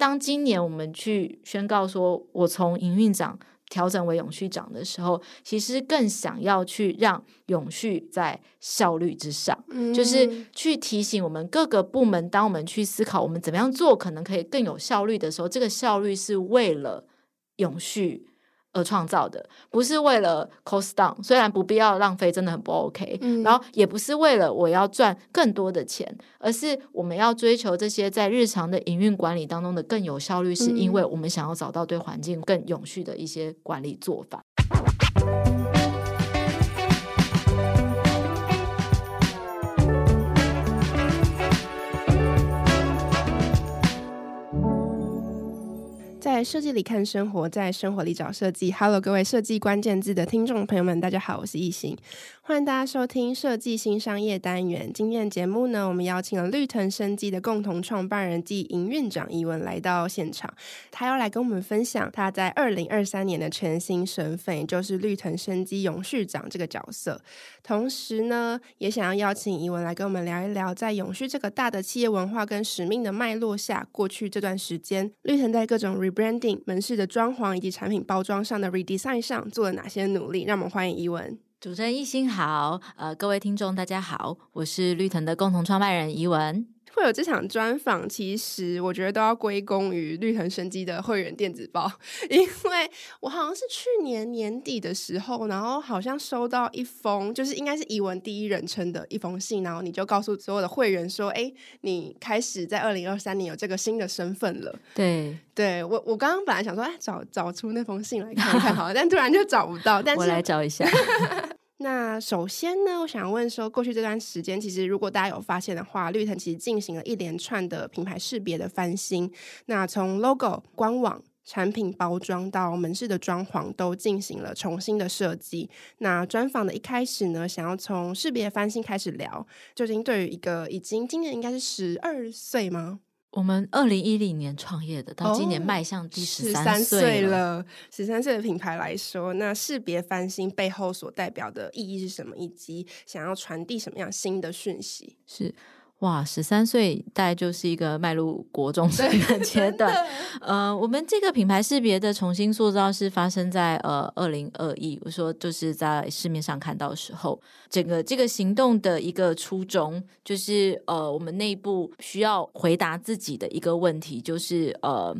当今年我们去宣告说，我从营运长调整为永续长的时候，其实更想要去让永续在效率之上，嗯、就是去提醒我们各个部门，当我们去思考我们怎么样做可能可以更有效率的时候，这个效率是为了永续。而创造的，不是为了 cost down，虽然不必要浪费，真的很不 OK。嗯，然后也不是为了我要赚更多的钱，而是我们要追求这些在日常的营运管理当中的更有效率，是因为我们想要找到对环境更永续的一些管理做法。在设计里看生活，在生活里找设计。Hello，各位设计关键字的听众朋友们，大家好，我是易行，欢迎大家收听设计新商业单元。今天的节目呢，我们邀请了绿藤生机的共同创办人暨营运长伊文来到现场，他要来跟我们分享他在二零二三年的全新身份，也就是绿藤生机永续长这个角色。同时呢，也想要邀请怡文来跟我们聊一聊，在永续这个大的企业文化跟使命的脉络下，过去这段时间，绿藤在各种 rebranding。门市的装潢以及产品包装上的 redesign 上做了哪些努力？让我们欢迎怡文。主持人一心好，呃，各位听众大家好，我是绿藤的共同创办人怡文。会有这场专访，其实我觉得都要归功于绿藤生机的会员电子报，因为我好像是去年年底的时候，然后好像收到一封，就是应该是怡文第一人称的一封信，然后你就告诉所有的会员说，哎，你开始在二零二三年有这个新的身份了。对，对我我刚刚本来想说，哎，找找出那封信来看看好了，但突然就找不到，但是我来找一下。那首先呢，我想问说，过去这段时间，其实如果大家有发现的话，绿藤其实进行了一连串的品牌识别的翻新。那从 logo、官网、产品包装到门市的装潢，都进行了重新的设计。那专访的一开始呢，想要从识别翻新开始聊，究竟对于一个已经今年应该是十二岁吗？我们二零一零年创业的，到今年迈向第十三岁了。十三岁的品牌来说，那识别翻新背后所代表的意义是什么？以及想要传递什么样新的讯息？是。哇，十三岁大概就是一个迈入国中生的阶段。呃，我们这个品牌识别的重新塑造是发生在呃二零二一，我说就是在市面上看到的时候，整个这个行动的一个初衷就是呃，我们内部需要回答自己的一个问题，就是呃，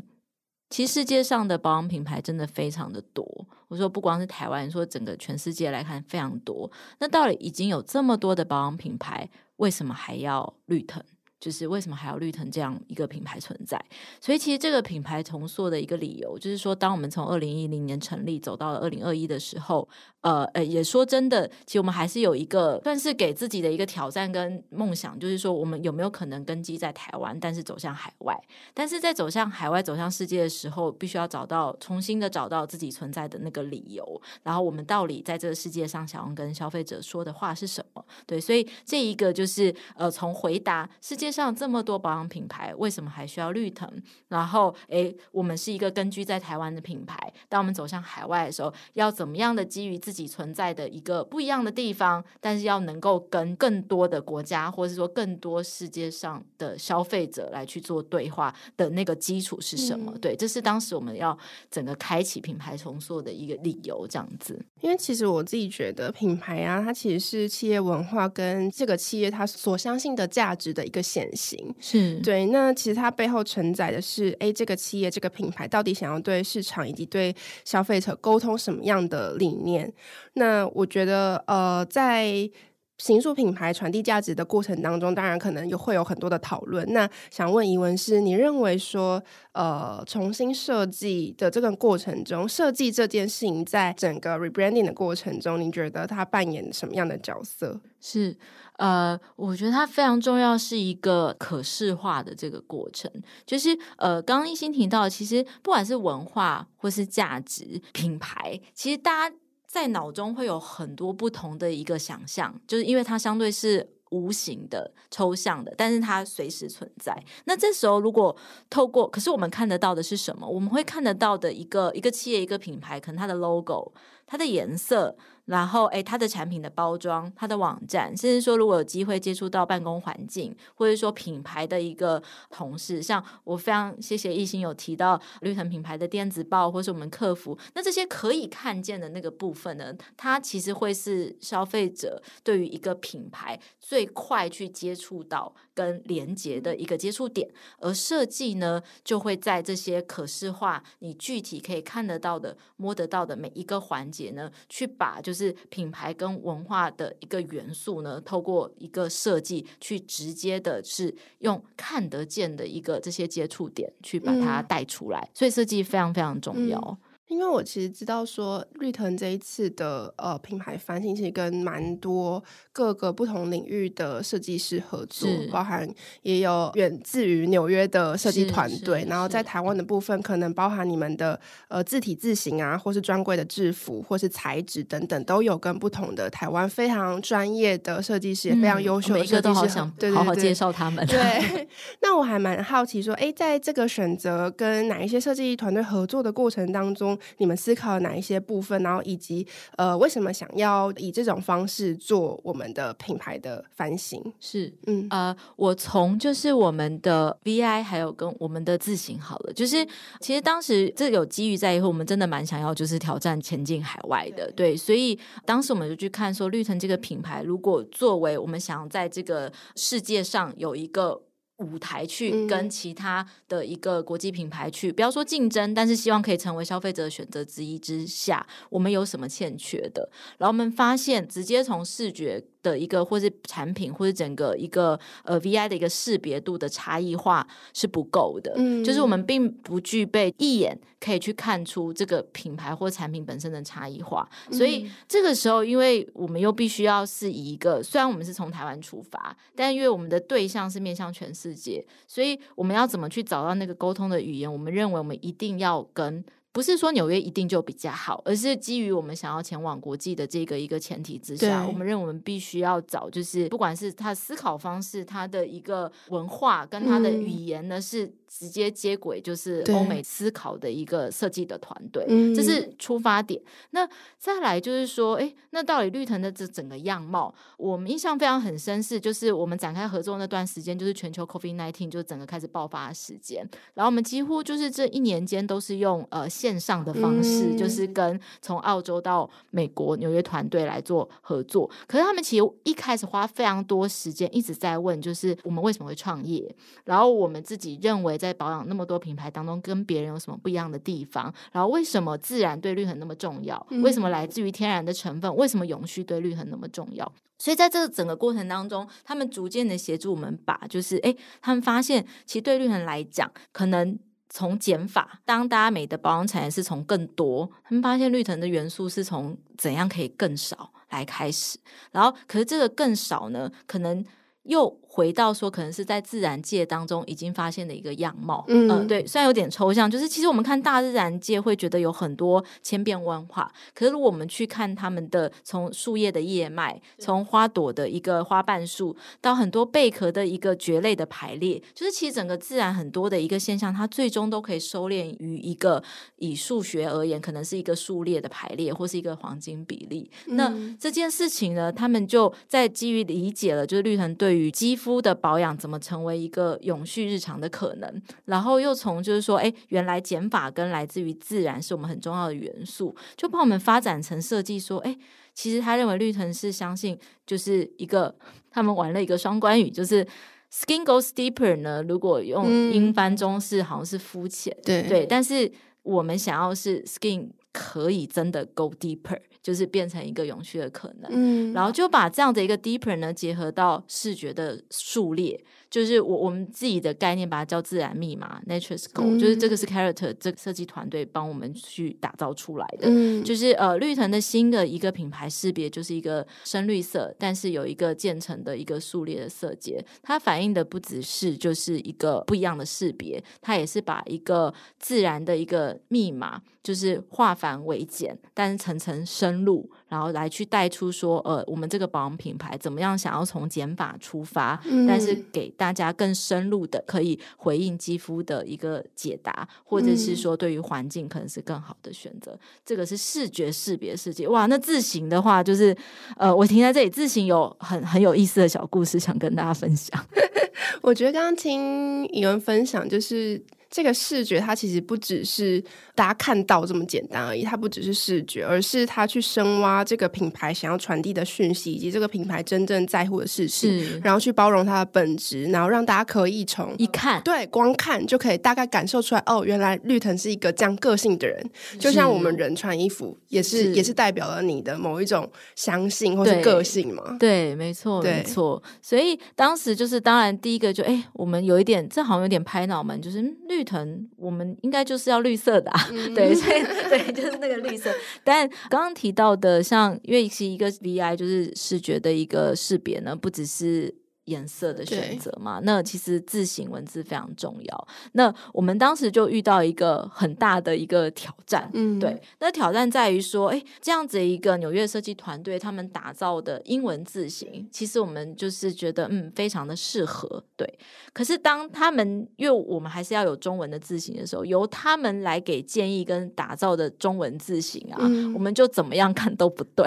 其实世界上的保养品牌真的非常的多。我说不光是台湾，说整个全世界来看非常多。那到底已经有这么多的保养品牌？为什么还要绿藤？就是为什么还要绿藤这样一个品牌存在？所以其实这个品牌重塑的一个理由，就是说，当我们从二零一零年成立走到了二零二一的时候，呃呃，也说真的，其实我们还是有一个算是给自己的一个挑战跟梦想，就是说，我们有没有可能根基在台湾，但是走向海外？但是在走向海外、走向世界的时候，必须要找到重新的找到自己存在的那个理由。然后我们到底在这个世界上想要跟消费者说的话是什么？对，所以这一个就是呃，从回答世界。上这么多保养品牌，为什么还需要绿藤？然后，诶，我们是一个根据在台湾的品牌，当我们走向海外的时候，要怎么样的基于自己存在的一个不一样的地方，但是要能够跟更多的国家，或者是说更多世界上的消费者来去做对话的那个基础是什么？嗯、对，这是当时我们要整个开启品牌重塑的一个理由，这样子。因为其实我自己觉得品牌啊，它其实是企业文化跟这个企业它所相信的价值的一个显典型是对，那其实它背后承载的是，哎，这个企业这个品牌到底想要对市场以及对消费者沟通什么样的理念？那我觉得，呃，在行塑品牌传递价值的过程当中，当然可能有会有很多的讨论。那想问怡文是，你认为说，呃，重新设计的这个过程中，设计这件事情在整个 rebranding 的过程中，你觉得它扮演什么样的角色？是。呃，我觉得它非常重要，是一个可视化的这个过程。就是呃，刚刚一心提到，其实不管是文化或是价值、品牌，其实大家在脑中会有很多不同的一个想象，就是因为它相对是无形的、抽象的，但是它随时存在。那这时候，如果透过，可是我们看得到的是什么？我们会看得到的一个一个企业、一个品牌，可能它的 logo、它的颜色。然后诶，它的产品的包装、它的网站，甚至说如果有机会接触到办公环境，或者说品牌的一个同事，像我非常谢谢亦欣有提到绿藤品牌的电子报，或是我们客服，那这些可以看见的那个部分呢，它其实会是消费者对于一个品牌最快去接触到跟连接的一个接触点，而设计呢，就会在这些可视化、你具体可以看得到的、摸得到的每一个环节呢，去把就是品牌跟文化的一个元素呢，透过一个设计去直接的是用看得见的一个这些接触点去把它带出来，嗯、所以设计非常非常重要。嗯因为我其实知道说绿藤这一次的呃品牌翻新，其实跟蛮多各个不同领域的设计师合作，包含也有远自于纽约的设计团队，然后在台湾的部分可能包含你们的呃字体字型啊，或是专柜的制服，或是材质等等，都有跟不同的台湾非常专业的设计师，也非常优秀的设计师，嗯、每个都好想对，对，对，好好介绍他们。对，那我还蛮好奇说，哎，在这个选择跟哪一些设计团队合作的过程当中，你们思考了哪一些部分，然后以及呃，为什么想要以这种方式做我们的品牌的翻新？是，嗯，呃，我从就是我们的 VI 还有跟我们的自行好了，就是其实当时这有机遇在以后，我们真的蛮想要就是挑战前进海外的，对，对，所以当时我们就去看说绿藤这个品牌，如果作为我们想要在这个世界上有一个。舞台去跟其他的一个国际品牌去，不要说竞争，但是希望可以成为消费者的选择之一之下，我们有什么欠缺的？然后我们发现，直接从视觉。的一个，或是产品，或是整个一个呃 VI 的一个识别度的差异化是不够的，嗯，就是我们并不具备一眼可以去看出这个品牌或产品本身的差异化，嗯，所以这个时候，因为我们又必须要是以一个，虽然我们是从台湾出发，但因为我们的对象是面向全世界，所以我们要怎么去找到那个沟通的语言？我们认为我们一定要跟。不是说纽约一定就比较好，而是基于我们想要前往国际的这个一个前提之下，我们认为我们必须要找，就是不管是他思考方式，他的一个文化跟他的语言呢，嗯、是直接接轨，就是欧美思考的一个设计的团队，这是出发点。那再来就是说，哎，那到底绿藤的这整个样貌，我们印象非常很深，是就是我们展开合作那段时间，就是全球 COVID-19 就整个开始爆发的时间，然后我们几乎就是这一年间都是用呃。线上的方式，就是跟从澳洲到美国纽约团队来做合作。可是他们其实一开始花非常多时间，一直在问，就是我们为什么会创业？然后我们自己认为在保养那么多品牌当中，跟别人有什么不一样的地方？然后为什么自然对绿藤那么重要？为什么来自于天然的成分？为什么永续对绿藤那么重要？所以在这个整个过程当中，他们逐渐的协助我们把，就是诶，他们发现其实对绿藤来讲，可能。从减法，当大家美的保养产业是从更多，他们发现绿藤的元素是从怎样可以更少来开始，然后可是这个更少呢，可能又。回到说，可能是在自然界当中已经发现的一个样貌，嗯、呃，对，虽然有点抽象，就是其实我们看大自然界会觉得有很多千变万化，可是如果我们去看他们的从树叶的叶脉，从花朵的一个花瓣数，到很多贝壳的一个蕨类的排列，就是其实整个自然很多的一个现象，它最终都可以收敛于一个以数学而言，可能是一个数列的排列，或是一个黄金比例。嗯、那这件事情呢，他们就在基于理解了，就是绿藤对于肌肤的保养怎么成为一个永续日常的可能？然后又从就是说，哎，原来减法跟来自于自然是我们很重要的元素，就帮我们发展成设计说，哎，其实他认为绿藤是相信就是一个他们玩了一个双关语，就是 skin goes deeper 呢。如果用英翻中式，好像是肤浅，对对，但是我们想要是 skin 可以真的 go deeper。就是变成一个永续的可能，嗯，然后就把这样的一个 deeper 呢结合到视觉的数列。就是我我们自己的概念，把它叫自然密码 （Nature's Code），就是这个是 Character 这个设计团队帮我们去打造出来的。嗯，就是呃，绿藤的新的一个品牌识别，就是一个深绿色，但是有一个渐层的一个数列的色阶。它反映的不只是就是一个不一样的识别，它也是把一个自然的一个密码，就是化繁为简，但是层层深入。然后来去带出说，呃，我们这个保养品牌怎么样想要从减法出发，嗯、但是给大家更深入的可以回应肌肤的一个解答，或者是说对于环境可能是更好的选择。嗯、这个是视觉识别世界。哇，那自行的话就是，呃，我停在这里，自行有很很有意思的小故事想跟大家分享。我觉得刚刚听有人分享就是。这个视觉，它其实不只是大家看到这么简单而已，它不只是视觉，而是它去深挖这个品牌想要传递的讯息，以及这个品牌真正在乎的事情，然后去包容它的本质，然后让大家可以从一看，对，光看就可以大概感受出来，哦，原来绿藤是一个这样个性的人，就像我们人穿衣服也是，是也是代表了你的某一种相信或是个性嘛。对，对，没错，对没错。所以当时就是，当然第一个就，哎，我们有一点，这好像有点拍脑门，就是绿。绿藤，我们应该就是要绿色的，啊，嗯、对，所以对，就是那个绿色。但刚刚提到的，像因为是一个 VI，就是视觉的一个识别呢，不只是。颜色的选择嘛，那其实字形文字非常重要。那我们当时就遇到一个很大的一个挑战，嗯，对。那挑战在于说，哎，这样子一个纽约设计团队他们打造的英文字形，其实我们就是觉得嗯，非常的适合，对。可是当他们因为我们还是要有中文的字形的时候，由他们来给建议跟打造的中文字形啊，嗯、我们就怎么样看都不对。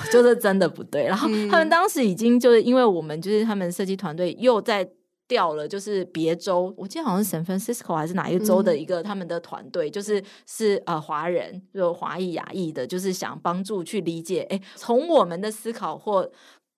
就是真的不对，然后他们当时已经就是因为我们就是他们设计团队又在调了，就是别州，我记得好像是 San Francisco 还是哪一个州的一个他们的团队，嗯、就是是呃华人，就华裔亚裔的，就是想帮助去理解，哎，从我们的思考或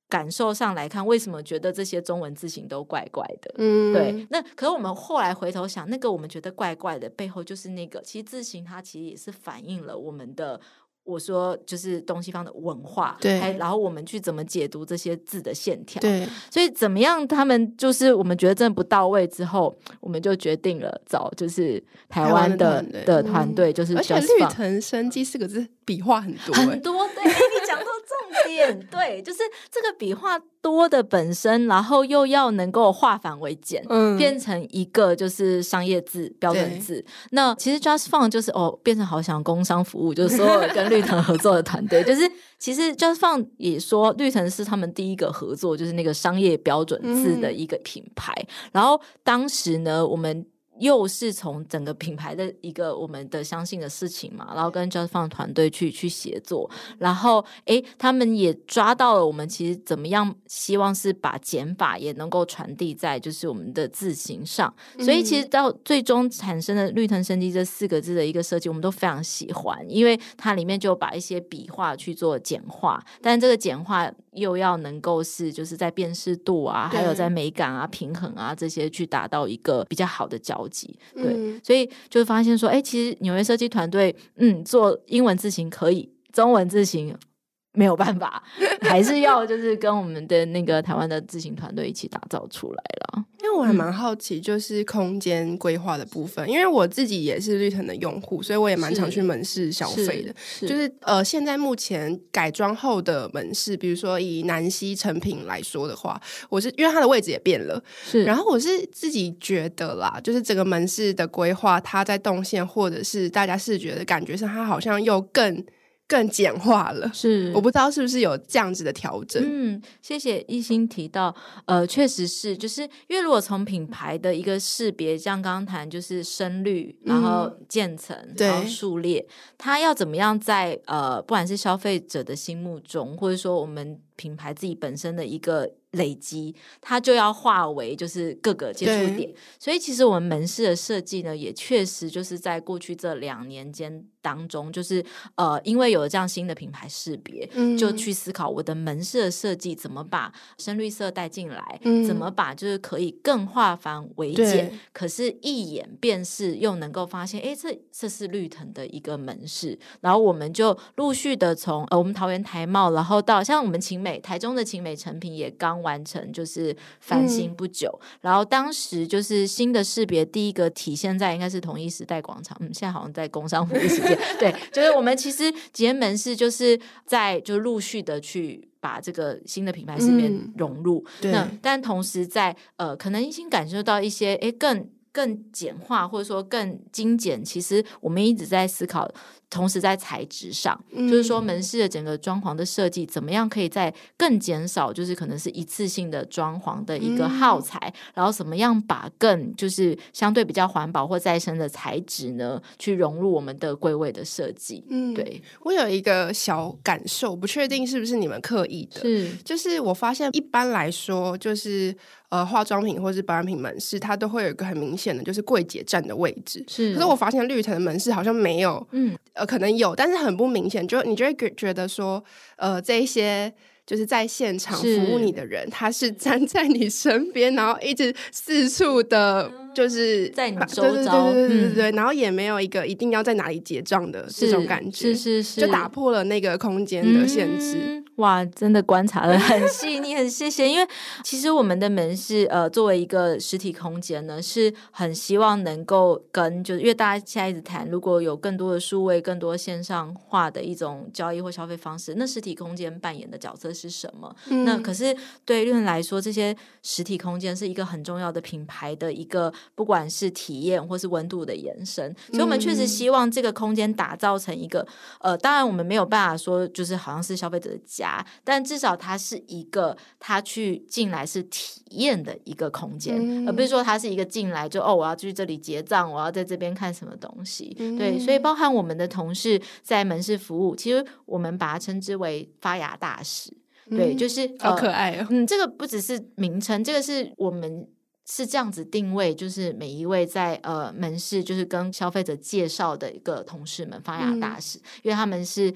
感受上来看，为什么觉得这些中文字形都怪怪的？嗯，对。那可是我们后来回头想，那个我们觉得怪怪的背后，就是那个其实字形它其实也是反映了我们的。我说就是东西方的文化，对，然后我们去怎么解读这些字的线条，对，所以怎么样，他们就是我们觉得真的不到位之后，我们就决定了找就是台湾的湾的团队，就是、嗯、而且绿藤生机四个字笔画很多很多，对，点，对，就是这个笔画。多的本身，然后又要能够化繁为简，嗯，变成一个就是商业字标准字。那其实 Just Font 就是哦，变成好想工商服务，就是所有跟绿藤合作的团队，就是其实 Just Font 也说绿藤是他们第一个合作，就是那个商业标准字的一个品牌。嗯、然后当时呢，我们。又是从整个品牌的一个我们的相信的事情嘛，然后跟 Just Font 团队去去协作，然后诶，他们也抓到了我们其实怎么样，希望是把减法也能够传递在就是我们的字形上，所以其实到最终产生的绿藤生机这四个字的一个设计，我们都非常喜欢，因为它里面就把一些笔画去做简化，但这个简化。又要能够是就是在辨识度啊，还有在美感啊、平衡啊这些去达到一个比较好的交集，对，嗯、所以就发现说，哎，其实纽约设计团队，嗯，做英文字型可以，中文字型。没有办法，还是要就是跟我们的那个台湾的自行团队一起打造出来了。因为我还蛮好奇，就是空间规划的部分，嗯、因为我自己也是绿藤的用户，所以我也蛮常去门市消费的。是是就是呃，现在目前改装后的门市，比如说以南溪成品来说的话，我是因为它的位置也变了，是。然后我是自己觉得啦，就是整个门市的规划，它在动线或者是大家视觉的感觉上，它好像又更。更简化了，是。我不知道是不是有这样子的调整。嗯，谢谢一心提到，呃，确实是，就是因为如果从品牌的一个识别，像刚刚谈就是深绿，然后渐层，嗯、然后数列，它要怎么样在呃，不管是消费者的心目中，或者说我们品牌自己本身的一个。累积，它就要化为就是各个接触点，所以其实我们门市的设计呢，也确实就是在过去这两年间当中，就是呃，因为有了这样新的品牌识别，嗯、就去思考我的门市的设计怎么把深绿色带进来，嗯、怎么把就是可以更化繁为简，可是一眼辨识又能够发现，哎，这这是绿藤的一个门市，然后我们就陆续的从呃我们桃园台贸，然后到像我们晴美台中的晴美成品也刚。完成就是翻新不久，嗯、然后当时就是新的识别，第一个体现在应该是同一时代广场，嗯，现在好像在工商服务时间，对，就是我们其实几间门市就是在就陆续的去把这个新的品牌里面融入，嗯、那但同时在呃，可能已经感受到一些诶更。更简化，或者说更精简，其实我们一直在思考，同时在材质上，嗯、就是说门市的整个装潢的设计，怎么样可以在更减少，就是可能是一次性的装潢的一个耗材，嗯、然后怎么样把更就是相对比较环保或再生的材质呢，去融入我们的柜位的设计。嗯，对，我有一个小感受，不确定是不是你们刻意的，是，就是我发现一般来说，就是。呃，化妆品或是保养品门市，它都会有一个很明显的，就是柜姐站的位置。是，可是我发现绿藤的门市好像没有，嗯，呃，可能有，但是很不明显。就你就会觉觉得说，呃，这一些就是在现场服务你的人，是他是站在你身边，然后一直四处的，就是在你周遭，对对对对对对，嗯、然后也没有一个一定要在哪里结账的这种感觉，是是是，就打破了那个空间的限制。嗯哇，真的观察的很细腻，很谢谢。因为其实我们的门市，呃，作为一个实体空间呢，是很希望能够跟，就是因为大家现在一直谈，如果有更多的数位、更多线上化的一种交易或消费方式，那实体空间扮演的角色是什么？嗯、那可是对于绿藤来说，这些实体空间是一个很重要的品牌的一个，不管是体验或是温度的延伸。所以，我们确实希望这个空间打造成一个，呃，当然我们没有办法说，就是好像是消费者的家。但至少它是一个，他去进来是体验的一个空间，嗯、而不是说它是一个进来就哦，我要去这里结账，我要在这边看什么东西。嗯、对，所以包含我们的同事在门市服务，其实我们把它称之为发芽大使。嗯、对，就是好可爱哦。嗯，这个不只是名称，这个是我们。是这样子定位，就是每一位在呃门市，就是跟消费者介绍的一个同事们发芽大使，嗯、因为他们是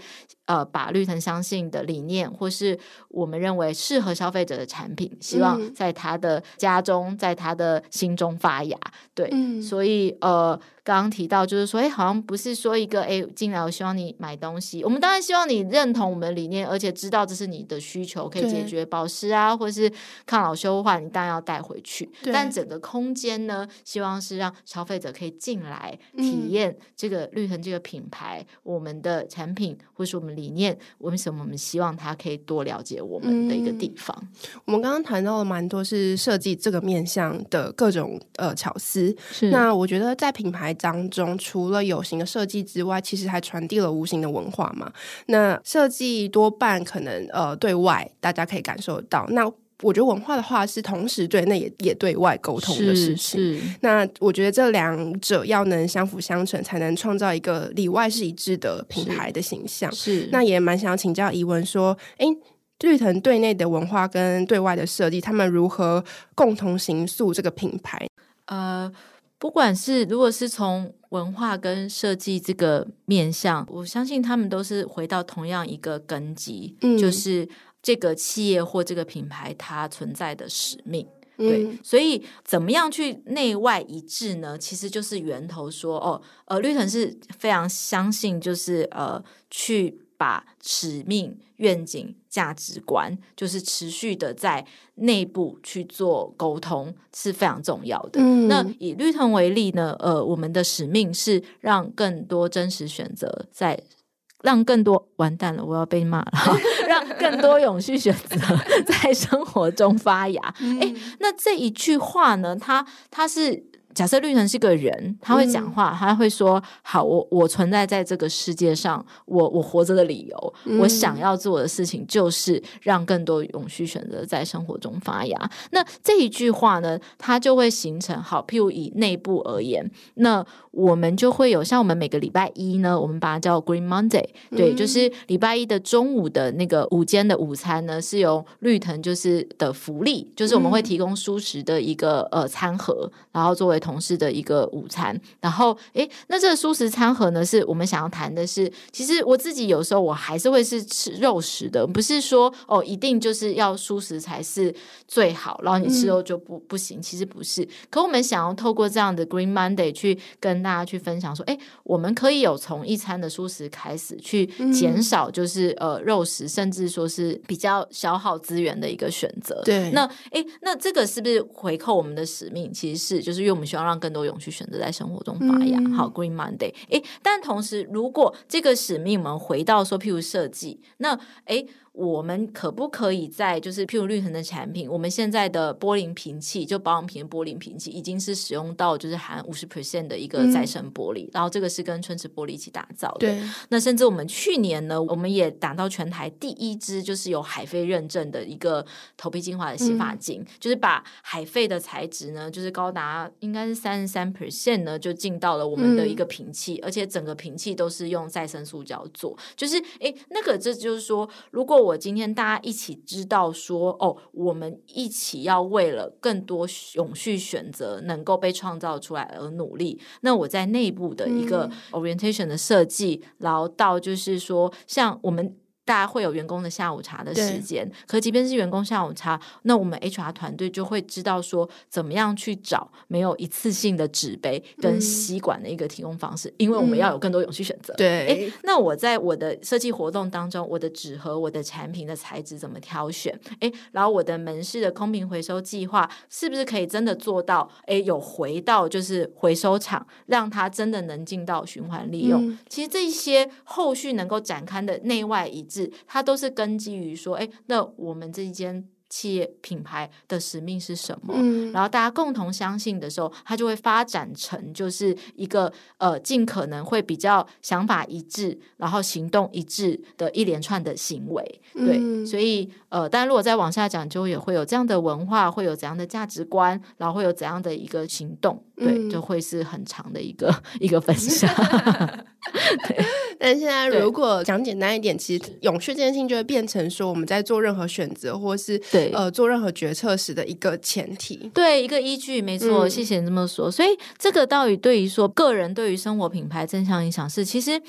呃把绿藤相信的理念，或是我们认为适合消费者的产品，希望在他的家中，在他的心中发芽。对，嗯、所以呃。刚刚提到，就是说，哎，好像不是说一个，哎，进来我希望你买东西。我们当然希望你认同我们的理念，而且知道这是你的需求，可以解决保湿啊，对或是抗老修护，你当然要带回去。但整个空间呢，希望是让消费者可以进来体验这个绿藤这个品牌，嗯、我们的产品或是我们理念，为什么我们希望他可以多了解我们的一个地方。嗯、我们刚刚谈到了蛮多是设计这个面向的各种呃巧思。是那我觉得在品牌。当中除了有形的设计之外，其实还传递了无形的文化嘛。那设计多半可能呃对外大家可以感受得到，那我觉得文化的话是同时对内也也对外沟通的事情。那我觉得这两者要能相辅相成，才能创造一个里外是一致的品牌的形象。是，是那也蛮想要请教怡文说，哎，绿藤对内的文化跟对外的设计，他们如何共同形塑这个品牌？呃。不管是如果是从文化跟设计这个面向，我相信他们都是回到同样一个根基，嗯、就是这个企业或这个品牌它存在的使命。嗯、对，所以怎么样去内外一致呢？其实就是源头说哦，呃，绿藤是非常相信，就是呃，去把使命。愿景、价值观，就是持续的在内部去做沟通是非常重要的。嗯、那以绿藤为例呢，呃，我们的使命是让更多真实选择在，让更多完蛋了，我要被骂了，让更多永续选择在生活中发芽。嗯、诶，那这一句话呢，它它是。假设绿藤是个人，他会讲话，嗯、他会说：“好，我我存在在这个世界上，我我活着的理由，嗯、我想要做的事情就是让更多永续选择在生活中发芽。”那这一句话呢，它就会形成好。譬如以内部而言，那我们就会有像我们每个礼拜一呢，我们把它叫 Green Monday，对，嗯、就是礼拜一的中午的那个午间的午餐呢，是由绿藤就是的福利，就是我们会提供舒适的一个呃餐盒，然后作为。同事的一个午餐，然后诶，那这个蔬食餐盒呢，是我们想要谈的是，其实我自己有时候我还是会是吃肉食的，不是说哦一定就是要蔬食才是最好，然后你吃肉就不不行，其实不是。可我们想要透过这样的 Green Monday 去跟大家去分享说，诶，我们可以有从一餐的蔬食开始去减少，就是呃肉食，甚至说是比较消耗资源的一个选择。对，那诶，那这个是不是回扣我们的使命？其实是，就是因为我们需要。要让更多永续选择在生活中发芽。嗯、好，Green Monday。诶，但同时，如果这个使命我们回到说，譬如设计，那诶。我们可不可以在就是譬如绿藤的产品，我们现在的玻璃瓶器就保养瓶的玻璃瓶器已经是使用到就是含五十 percent 的一个再生玻璃，嗯、然后这个是跟春池玻璃一起打造的。那甚至我们去年呢，我们也打到全台第一支就是有海飞认证的一个头皮精华的洗发精，嗯、就是把海飞的材质呢，就是高达应该是三十三 percent 呢，就进到了我们的一个瓶器，嗯、而且整个瓶器都是用再生塑胶做，就是诶，那个这就是说，如果我今天大家一起知道说，哦，我们一起要为了更多永续选择能够被创造出来而努力，那我在内部的一个 orientation 的设计，嗯、然后到就是说，像我们。大家会有员工的下午茶的时间，可即便是员工下午茶，那我们 HR 团队就会知道说，怎么样去找没有一次性的纸杯跟吸管的一个提供方式，嗯、因为我们要有更多永续选择。对，诶，那我在我的设计活动当中，我的纸盒、我的产品的材质怎么挑选？诶，然后我的门市的空瓶回收计划是不是可以真的做到？诶，有回到就是回收厂，让它真的能进到循环利用。嗯、其实这些后续能够展开的内外一致。它都是根基于说，哎，那我们这一间企业品牌的使命是什么？嗯，然后大家共同相信的时候，它就会发展成就是一个呃，尽可能会比较想法一致，然后行动一致的一连串的行为。对，嗯、所以呃，但如果再往下讲，就也会有这样的文化，会有怎样的价值观，然后会有怎样的一个行动。对，嗯、就会是很长的一个 一个分享。对。但现在如果讲简单一点，其实永续这件事情就会变成说我们在做任何选择或是对呃做任何决策时的一个前提，对一个依据，没错。嗯、谢谢你这么说。所以这个到底对于说个人对于生活品牌正向影响是，其实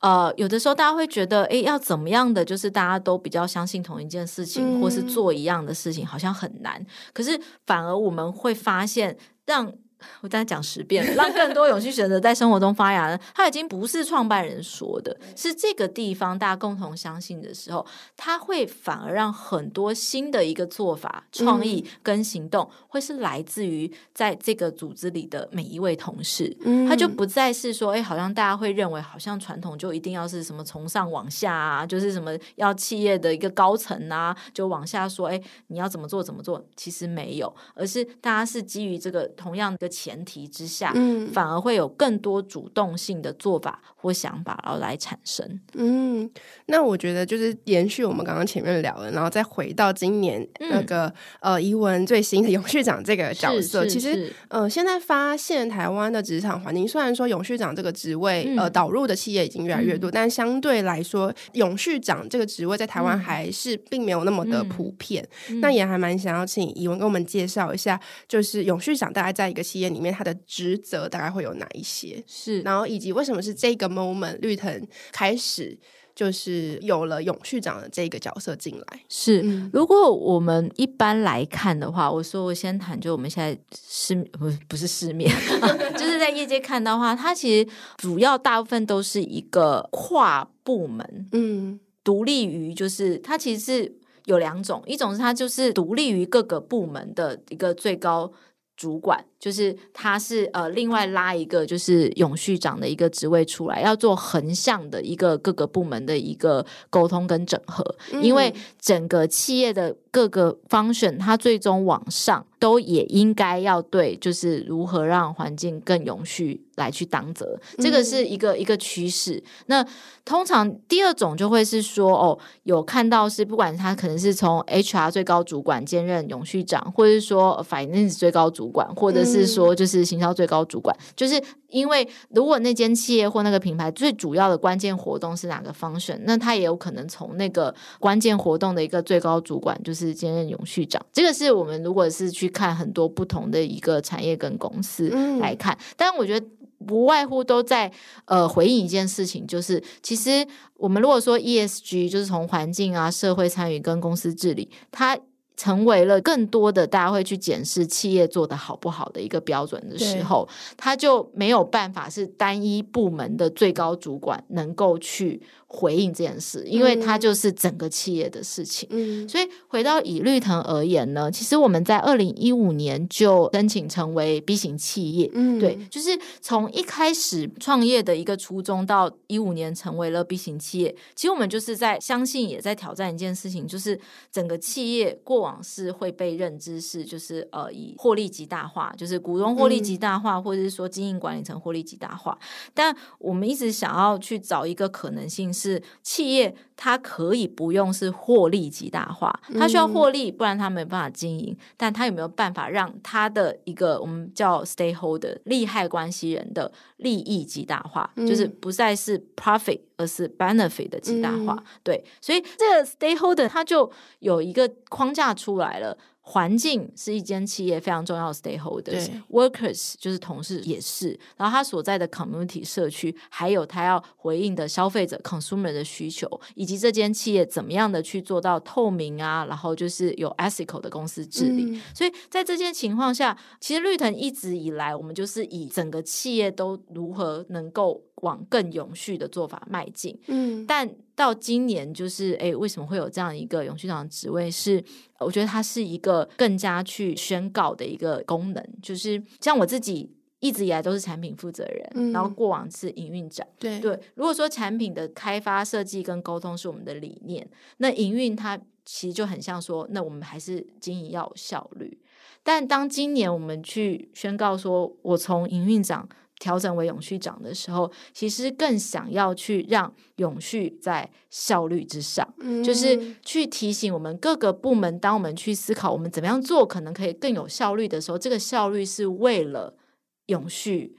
呃有的时候大家会觉得，哎，要怎么样的就是大家都比较相信同一件事情，嗯、或是做一样的事情，好像很难。可是反而我们会发现让。我再讲十遍，让更多永续选择在生活中发芽。他已经不是创办人说的，是这个地方大家共同相信的时候，他会反而让很多新的一个做法、创意跟行动，会是来自于在这个组织里的每一位同事。他就不再是说，哎，好像大家会认为，好像传统就一定要是什么从上往下啊，就是什么要企业的一个高层啊，就往下说，哎，你要怎么做怎么做？其实没有，而是大家是基于这个同样的。前提之下，嗯，反而会有更多主动性的做法或想法，然后来产生。嗯，那我觉得就是延续我们刚刚前面聊的，然后再回到今年那个、嗯、呃，怡文最新的永续长这个角色。其实呃，现在发现台湾的职场环境，虽然说永续长这个职位、嗯、呃导入的企业已经越来越多，嗯、但相对来说，永续长这个职位在台湾还是并没有那么的普遍。嗯嗯、那也还蛮想要请怡文跟我们介绍一下，就是永续长大概在一个企业。里面他的职责大概会有哪一些？是，然后以及为什么是这个 moment 绿藤开始就是有了永续长的这个角色进来？是，嗯、如果我们一般来看的话，我说我先谈，就我们现在市不是不是市面，就是在业界看到的话，它其实主要大部分都是一个跨部门，嗯，独立于就是它其实是有两种，一种是它就是独立于各个部门的一个最高。主管就是他是呃，另外拉一个就是永续长的一个职位出来，要做横向的一个各个部门的一个沟通跟整合，嗯、因为整个企业的各个 function，它最终往上都也应该要对，就是如何让环境更永续。来去当责，这个是一个、嗯、一个趋势。那通常第二种就会是说，哦，有看到是不管他可能是从 HR 最高主管兼任永续长，或者是说 Finance 最高主管，或者是说就是行销最高主管，嗯、就是因为如果那间企业或那个品牌最主要的关键活动是哪个 function，那他也有可能从那个关键活动的一个最高主管就是兼任永续长。这个是我们如果是去看很多不同的一个产业跟公司来看，嗯、但我觉得。不外乎都在呃回应一件事情，就是其实我们如果说 ESG，就是从环境啊、社会参与跟公司治理，它成为了更多的大家会去检视企业做的好不好的一个标准的时候，他就没有办法是单一部门的最高主管能够去回应这件事，因为它就是整个企业的事情。嗯，所以回到以绿藤而言呢，其实我们在二零一五年就申请成为 B 型企业。嗯，对，就是从一开始创业的一个初衷到一五年成为了 B 型企业，其实我们就是在相信，也在挑战一件事情，就是整个企业过往是会被认知是就是呃以获利极大化，就是股东获利极大化，嗯、或者是说经营管理层获利极大化。但我们一直想要去找一个可能性，是企业它可以不用是获利极大化，它需要获利，不然它没办法经营。嗯、但它有没有办法让它的一个我们叫 stakeholder 利害关系人的利益极大化，嗯、就是不再是 profit，而是 benefit 的极大化？嗯、对，所以这个 stakeholder 它就有一个框架出来了。环境是一间企业非常重要的 stakeholders，workers 就是同事也是，然后他所在的 community 社区，还有他要回应的消费者 consumer 的需求，以及这间企业怎么样的去做到透明啊，然后就是有 ethical 的公司治理。嗯、所以在这些情况下，其实绿藤一直以来，我们就是以整个企业都如何能够往更永续的做法迈进。嗯，但到今年就是，哎，为什么会有这样一个永续长的职位？是我觉得它是一个更加去宣告的一个功能，就是像我自己一直以来都是产品负责人，嗯、然后过往是营运长。对对，如果说产品的开发、设计跟沟通是我们的理念，那营运它其实就很像说，那我们还是经营要有效率。但当今年我们去宣告说，我从营运长。调整为永续长的时候，其实更想要去让永续在效率之上，嗯、就是去提醒我们各个部门，当我们去思考我们怎么样做可能可以更有效率的时候，这个效率是为了永续。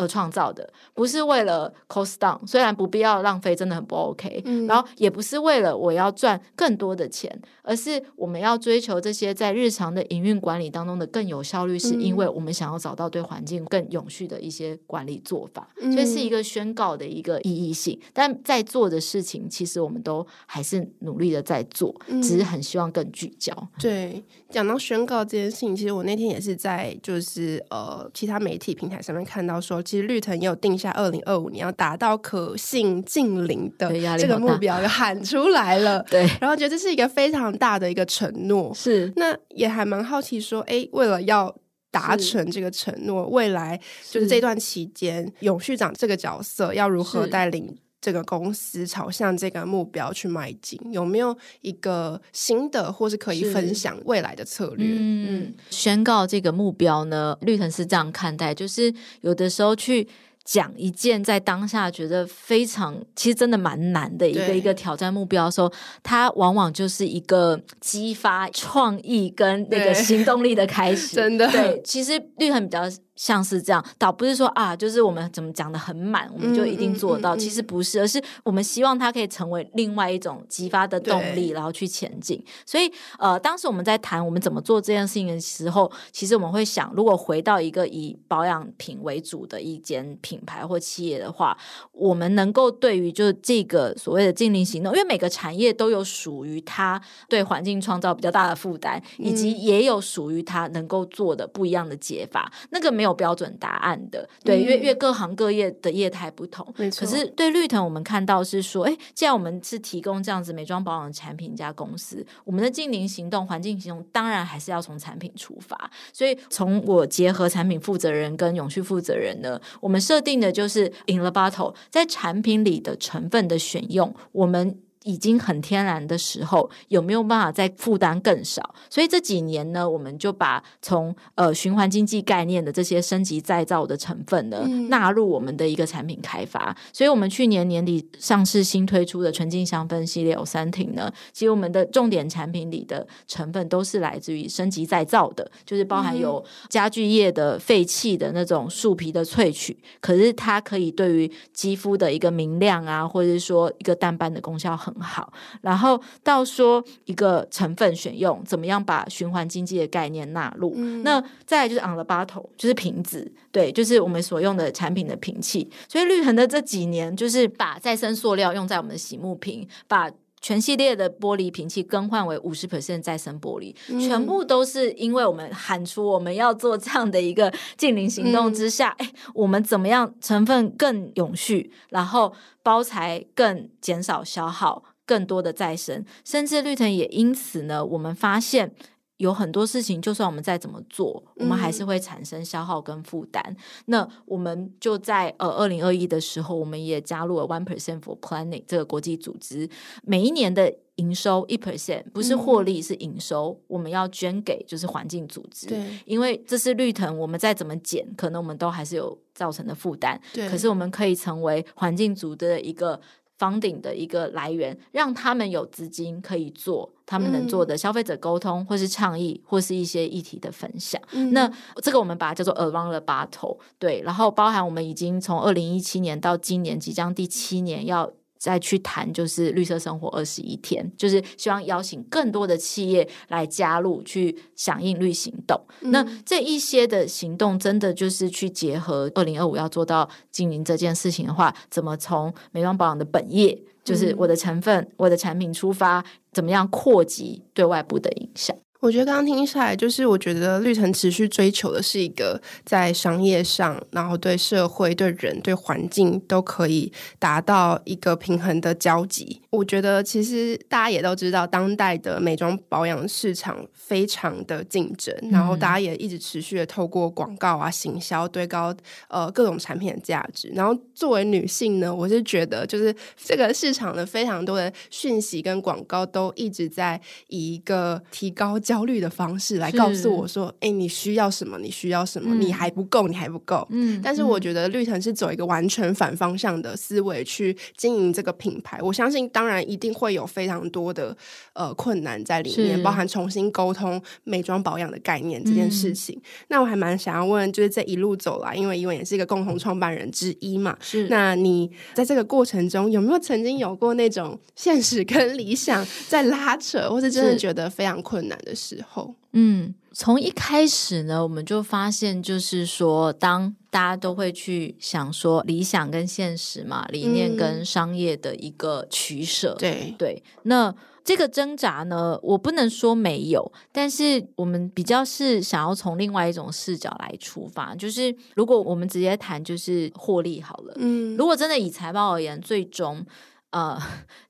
而创造的不是为了 cost down，虽然不必要浪费，真的很不 OK。嗯、然后也不是为了我要赚更多的钱，而是我们要追求这些在日常的营运管理当中的更有效率，是因为我们想要找到对环境更永续的一些管理做法。嗯、所以是一个宣告的一个意义性。但在做的事情，其实我们都还是努力的在做，嗯、只是很希望更聚焦。对，讲到宣告这件事情，其实我那天也是在就是呃其他媒体平台上面看到说。其实绿藤也有定下二零二五年要达到可信近零的这个目标，就喊出来了。对，然后觉得这是一个非常大的一个承诺。是，那也还蛮好奇说，哎，为了要达成这个承诺，未来就是。这段期间，永续长这个角色要如何带领这个公司朝向这个目标去迈进？有没有一个新的或是可以分享未来的策略？嗯，嗯，宣告这个目标呢？绿藤是这样看待，就是有的时候去。讲一件在当下觉得非常，其实真的蛮难的一个一个挑战目标的时候，它往往就是一个激发创意跟那个行动力的开始。真的，对，其实绿藤比较。像是这样，倒不是说啊，就是我们怎么讲的很满，我们就一定做得到。嗯嗯嗯、其实不是，而是我们希望它可以成为另外一种激发的动力，然后去前进。所以，呃，当时我们在谈我们怎么做这件事情的时候，其实我们会想，如果回到一个以保养品为主的一间品牌或企业的话，我们能够对于就是这个所谓的禁令行动，因为每个产业都有属于它对环境创造比较大的负担，以及也有属于它能够做的不一样的解法，那个没有。标准答案的，对，因为因为各行各业的业态不同，没错。可是对绿藤，我们看到是说，哎，既然我们是提供这样子美妆保养产品一家公司，我们的净零行动、环境行动，当然还是要从产品出发。所以，从我结合产品负责人跟永续负责人呢，我们设定的就是 In the bottle，在产品里的成分的选用，我们。已经很天然的时候，有没有办法再负担更少？所以这几年呢，我们就把从呃循环经济概念的这些升级再造的成分呢，嗯、纳入我们的一个产品开发。所以，我们去年年底上市新推出的纯净香氛系列有三瓶呢，其实我们的重点产品里的成分都是来自于升级再造的，就是包含有家具业的废弃的那种树皮的萃取，可是它可以对于肌肤的一个明亮啊，或者是说一个淡斑的功效很。很好，然后到说一个成分选用，怎么样把循环经济的概念纳入？嗯、那再来就是 on the bottle，就是瓶子，对，就是我们所用的产品的瓶器。所以绿恒的这几年就是把再生塑料用在我们的洗沐瓶，把全系列的玻璃瓶器更换为五十 percent 再生玻璃，嗯、全部都是因为我们喊出我们要做这样的一个近邻行动之下，哎、嗯，我们怎么样成分更永续，然后包材更减少消耗，更多的再生，甚至绿藤也因此呢，我们发现。有很多事情，就算我们再怎么做，我们还是会产生消耗跟负担。嗯、那我们就在呃二零二一的时候，我们也加入了 One Percent for Planet 这个国际组织。每一年的营收一 percent 不是获利，是营收，嗯、我们要捐给就是环境组织。对，因为这是绿藤，我们再怎么减，可能我们都还是有造成的负担。对，可是我们可以成为环境组织的一个。Funding 的一个来源，让他们有资金可以做他们能做的消费者沟通，或是倡议，或是一些议题的分享。嗯、那这个我们把它叫做 Around the Battle，对，然后包含我们已经从二零一七年到今年即将第七年要。再去谈就是绿色生活二十一天，就是希望邀请更多的企业来加入，去响应绿行动。嗯、那这一些的行动，真的就是去结合二零二五要做到经营这件事情的话，怎么从美妆保养的本业，就是我的成分、嗯、我的产品出发，怎么样扩及对外部的影响？我觉得刚刚听下来，就是我觉得绿城持续追求的是一个在商业上，然后对社会、对人、对环境都可以达到一个平衡的交集。我觉得其实大家也都知道，当代的美妆保养市场非常的竞争，然后大家也一直持续的透过广告啊、行销堆高呃各种产品的价值。然后作为女性呢，我是觉得就是这个市场的非常多的讯息跟广告都一直在以一个提高。焦虑的方式来告诉我说：“哎、欸，你需要什么？你需要什么？嗯、你还不够，你还不够。”嗯，但是我觉得绿藤是走一个完全反方向的思维去经营这个品牌。我相信，当然一定会有非常多的呃困难在里面，包含重新沟通美妆保养的概念这件事情。嗯、那我还蛮想要问，就是这一路走来，因为伊文也是一个共同创办人之一嘛，是那你在这个过程中有没有曾经有过那种现实跟理想在拉扯，或是真的觉得非常困难的？时候，嗯，从一开始呢，我们就发现，就是说，当大家都会去想说理想跟现实嘛，理念跟商业的一个取舍，对、嗯、对。那这个挣扎呢，我不能说没有，但是我们比较是想要从另外一种视角来出发，就是如果我们直接谈就是获利好了，嗯，如果真的以财报而言，最终。呃，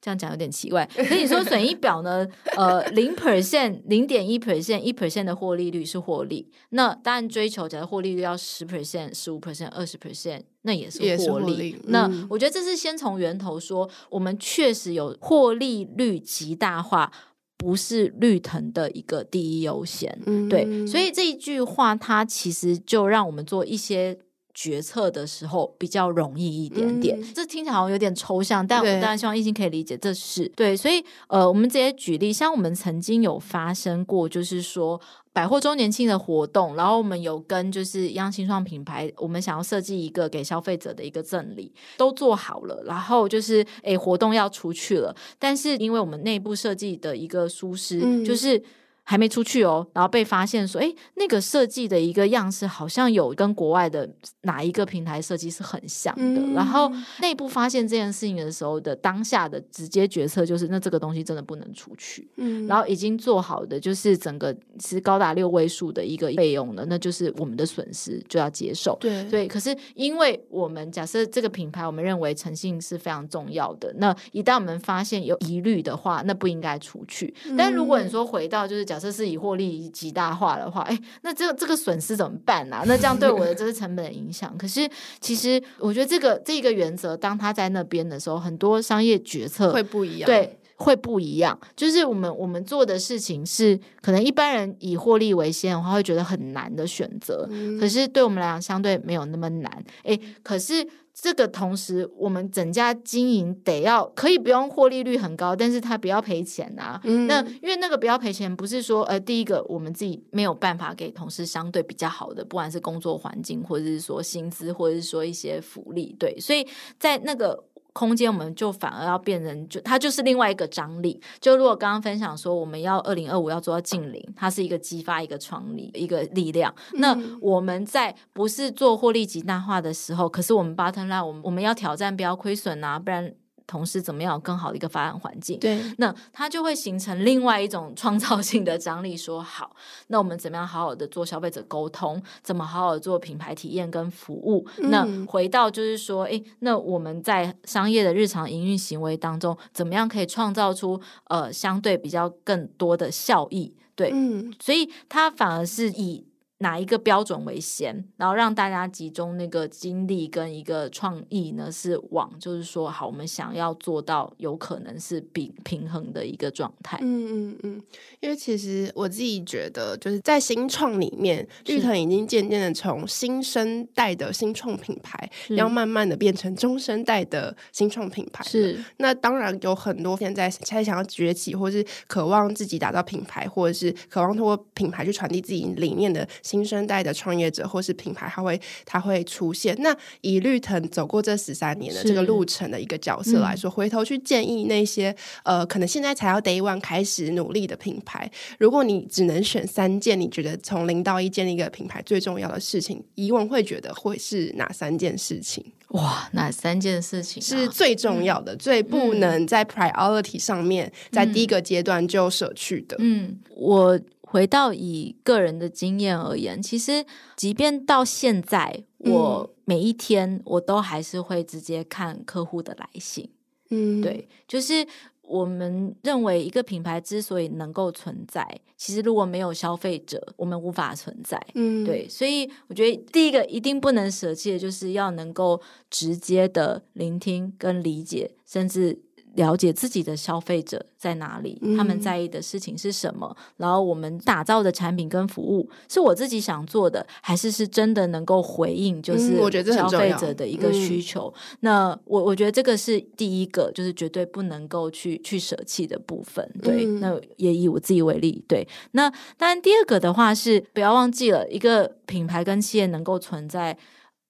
这样讲有点奇怪。可以说损益表呢，呃，零 percent、零点一 percent、一 percent 的获利率是获利。那当然追求，假如获利率要十 percent、十五 percent、二十 percent，那也是获利。获利嗯、那我觉得这是先从源头说，我们确实有获利率极大化，不是绿藤的一个第一优先。嗯、对，所以这一句话，它其实就让我们做一些。决策的时候比较容易一点点，嗯、这听起来好像有点抽象，但我当然希望异性可以理解这是对。所以呃，我们直接举例，像我们曾经有发生过，就是说百货周年庆的活动，然后我们有跟就是一样新创品牌，我们想要设计一个给消费者的一个赠礼，都做好了，然后就是诶活动要出去了，但是因为我们内部设计的一个疏失，嗯、就是。还没出去哦，然后被发现说，诶，那个设计的一个样式好像有跟国外的哪一个平台设计是很像的。嗯、然后内部发现这件事情的时候的当下的直接决策就是，那这个东西真的不能出去。嗯，然后已经做好的就是整个是高达六位数的一个费用了，那就是我们的损失就要接受。对对，可是因为我们假设这个品牌，我们认为诚信是非常重要的，那一旦我们发现有疑虑的话，那不应该出去。嗯、但如果你说回到就是假设是以获利极大化的话，哎，那这个这个损失怎么办啊？那这样对我的这个成本的影响，可是其实我觉得这个这个原则，当他在那边的时候，很多商业决策会不一样，对，会不一样。就是我们我们做的事情是，可能一般人以获利为先的话，会觉得很难的选择，嗯、可是对我们来讲，相对没有那么难。诶，可是。这个同时，我们整家经营得要可以不用获利率很高，但是他不要赔钱啊。嗯、那因为那个不要赔钱，不是说呃，第一个我们自己没有办法给同事相对比较好的，不管是工作环境，或者是说薪资，或者是说一些福利，对，所以在那个。空间，我们就反而要变成，就它就是另外一个张力。就如果刚刚分享说，我们要二零二五要做到近零，它是一个激发一个创力一个力量。嗯、那我们在不是做获利极大化的时候，可是我们 bottom line，我们我们要挑战不要亏损啊，不然。同事怎么样有更好的一个发展环境。对，那它就会形成另外一种创造性的张力。说好，那我们怎么样好好的做消费者沟通？怎么好好的做品牌体验跟服务？嗯、那回到就是说，诶，那我们在商业的日常营运行为当中，怎么样可以创造出呃相对比较更多的效益？对，嗯、所以它反而是以。哪一个标准为先，然后让大家集中那个精力跟一个创意呢？是往就是说，好，我们想要做到有可能是比平衡的一个状态。嗯嗯嗯，因为其实我自己觉得，就是在新创里面，绿藤已经渐渐的从新生代的新创品牌，要慢慢的变成中生代的新创品牌。是，那当然有很多现在才想要崛起，或是渴望自己打造品牌，或者是渴望通过品牌去传递自己理念的。新生代的创业者或是品牌，他会他会出现。那以绿藤走过这十三年的这个路程的一个角色来说，嗯、回头去建议那些呃，可能现在才要 day one 开始努力的品牌，如果你只能选三件，你觉得从零到一建立一个品牌最重要的事情，以往会觉得会是哪三件事情？哇，哪三件事情、啊、是最重要的、嗯、最不能在 priority 上面、嗯、在第一个阶段就舍去的？嗯，我。回到以个人的经验而言，其实即便到现在，我每一天我都还是会直接看客户的来信。嗯，对，就是我们认为一个品牌之所以能够存在，其实如果没有消费者，我们无法存在。嗯，对，所以我觉得第一个一定不能舍弃的就是要能够直接的聆听跟理解，甚至。了解自己的消费者在哪里，他们在意的事情是什么，嗯、然后我们打造的产品跟服务是我自己想做的，还是是真的能够回应就是消费者的一个需求？嗯、那我我觉得这个是第一个，就是绝对不能够去去舍弃的部分。对，嗯、那也以我自己为例，对。那当然第二个的话是不要忘记了，一个品牌跟企业能够存在，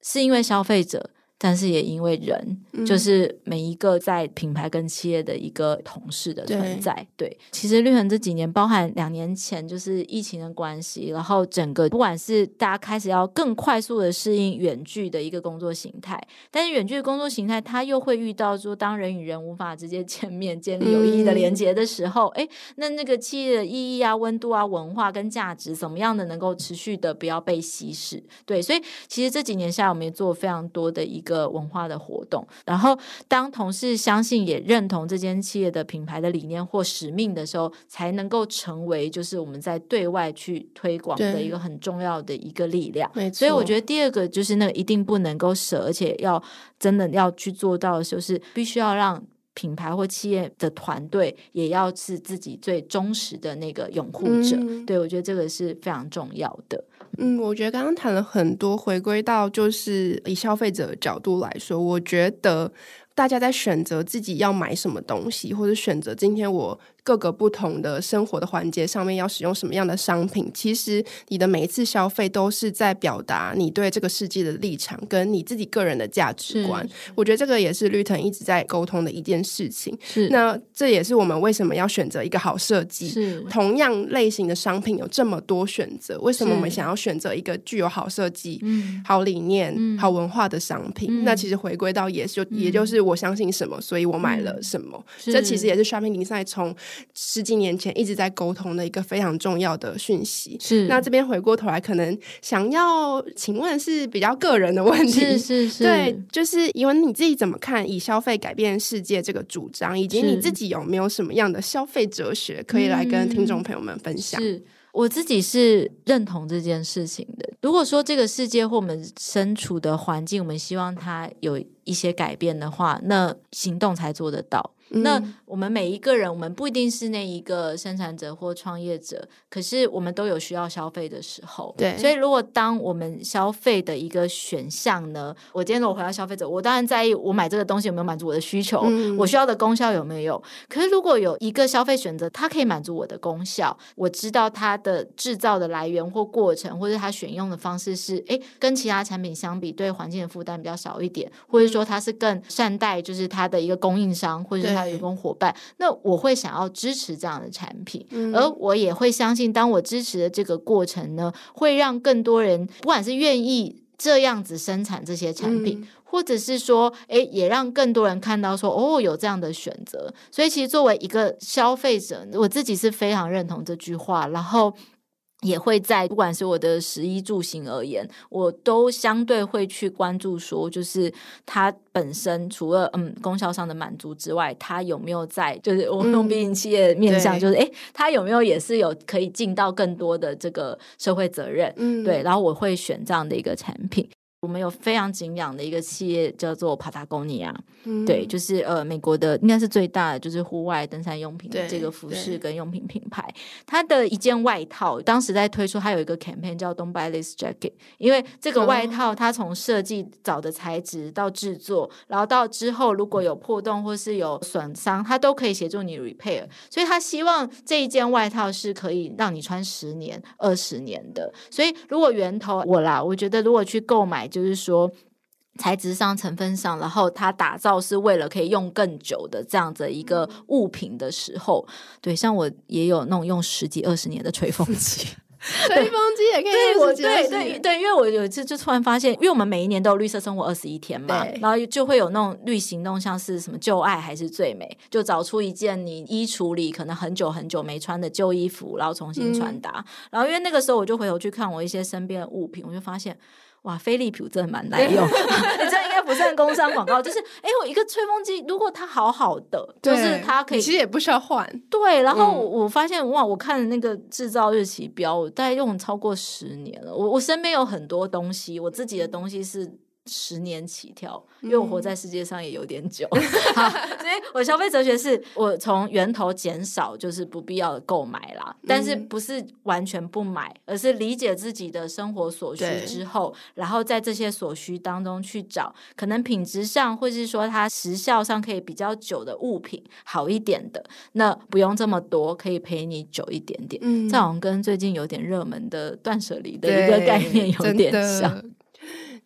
是因为消费者。但是也因为人，嗯、就是每一个在品牌跟企业的一个同事的存在，对，对。其实绿恒这几年，包含两年前就是疫情的关系，然后整个不管是大家开始要更快速的适应远距的一个工作形态，但是远距的工作形态，它又会遇到说，当人与人无法直接见面、建立有意义的连接的时候，哎、嗯，那那个企业的意义啊、温度啊、文化跟价值，怎么样的能够持续的不要被稀释？对，所以其实这几年下来，我们也做非常多的一个。个文化的活动，然后当同事相信也认同这间企业的品牌的理念或使命的时候，才能够成为就是我们在对外去推广的一个很重要的一个力量。所以我觉得第二个就是那个一定不能够舍，而且要真的要去做到的就是必须要让品牌或企业的团队也要是自己最忠实的那个拥护者。嗯、对，我觉得这个是非常重要的。嗯，我觉得刚刚谈了很多，回归到就是以消费者的角度来说，我觉得大家在选择自己要买什么东西，或者选择今天我。各个不同的生活的环节上面要使用什么样的商品？其实你的每一次消费都是在表达你对这个世界的立场，跟你自己个人的价值观。我觉得这个也是绿藤一直在沟通的一件事情。是，那这也是我们为什么要选择一个好设计。是，同样类型的商品有这么多选择，为什么我们想要选择一个具有好设计、嗯、好理念、嗯、好文化的商品？嗯、那其实回归到也就、嗯、也就是我相信什么，所以我买了什么。嗯、这其实也是 Shopping Design 从十几年前一直在沟通的一个非常重要的讯息。是，那这边回过头来，可能想要请问是比较个人的问题。是是是，对，就是因为你自己怎么看以消费改变世界这个主张，以及你自己有没有什么样的消费哲学可以来跟听众朋友们分享？是，我自己是认同这件事情的。如果说这个世界或我们身处的环境，我们希望它有一些改变的话，那行动才做得到。那我们每一个人，我们不一定是那一个生产者或创业者，可是我们都有需要消费的时候。对，所以如果当我们消费的一个选项呢，我今天如果回到消费者，我当然在意我买这个东西有没有满足我的需求，嗯、我需要的功效有没有。可是如果有一个消费选择，它可以满足我的功效，我知道它的制造的来源或过程，或者它选用的方式是，诶，跟其他产品相比，对环境的负担比较少一点，或者说它是更善待，就是它的一个供应商，或者员工伙伴，那我会想要支持这样的产品，嗯、而我也会相信，当我支持的这个过程呢，会让更多人，不管是愿意这样子生产这些产品。嗯或者是说，诶，也让更多人看到说，哦，有这样的选择。所以，其实作为一个消费者，我自己是非常认同这句话，然后。也会在不管是我的食衣住行而言，我都相对会去关注说，就是它本身除了嗯功效上的满足之外，它有没有在就是我们用民营企业面向，就是诶、嗯，它有没有也是有可以尽到更多的这个社会责任，嗯，对，然后我会选这样的一个产品。我们有非常敬仰的一个企业叫做 Patagonia，嗯，对，就是呃美国的应该是最大的就是户外登山用品的这个服饰跟用品品牌。它的一件外套当时在推出，它有一个 campaign 叫 Don't buy this jacket，因为这个外套它从设计找的材质到制作，然后到之后如果有破洞或是有损伤，它都可以协助你 repair。所以他希望这一件外套是可以让你穿十年、二十年的。所以如果源头我啦，我觉得如果去购买。就是说，材质上、成分上，然后它打造是为了可以用更久的这样子一个物品的时候，对，像我也有那种用十几二十年的吹风机，吹风机也可以。对对对，因为我有一次就突然发现，因为我们每一年都有绿色生活二十一天嘛，然后就会有那种绿行动，像是什么旧爱还是最美，就找出一件你衣橱里可能很久很久没穿的旧衣服，然后重新穿搭。嗯、然后因为那个时候我就回头去看我一些身边的物品，我就发现。哇，飞利浦真的蛮耐用，你这应该不算工商广告，就是哎，我一个吹风机，如果它好好的，就是它可以，其实也不需要换。对，然后我发现哇，我看那个制造日期标，我大概用超过十年了。我我身边有很多东西，我自己的东西是。十年起跳，因为我活在世界上也有点久，嗯、好，所以我消费哲学是我从源头减少，就是不必要的购买啦，但是不是完全不买，而是理解自己的生活所需之后，然后在这些所需当中去找可能品质上或是说它时效上可以比较久的物品，好一点的，那不用这么多，可以陪你久一点点。嗯，这好像跟最近有点热门的断舍离的一个概念有点像。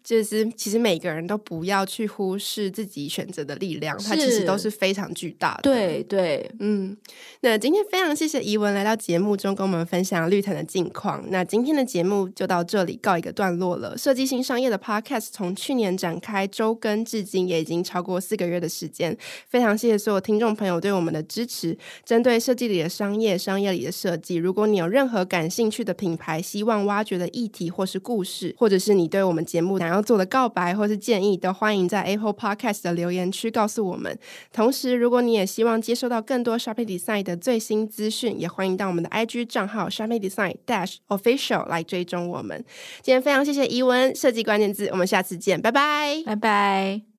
就是其实每个人都不要去忽视自己选择的力量，它其实都是非常巨大的。对对，嗯。那今天非常谢谢怡文来到节目中跟我们分享绿藤的近况。那今天的节目就到这里告一个段落了。设计新商业的 Podcast 从去年展开周更至今，也已经超过四个月的时间。非常谢谢所有听众朋友对我们的支持。针对设计里的商业、商业里的设计，如果你有任何感兴趣的品牌，希望挖掘的议题或是故事，或者是你对我们节目想要要做的告白或是建议，都欢迎在 Apple Podcast 的留言区告诉我们。同时，如果你也希望接收到更多 Shopping Design 的最新资讯，也欢迎到我们的 IG 账号 Shopping Design Dash Official 来追踪我们。今天非常谢谢伊文设计关键字，我们下次见，拜拜，拜拜。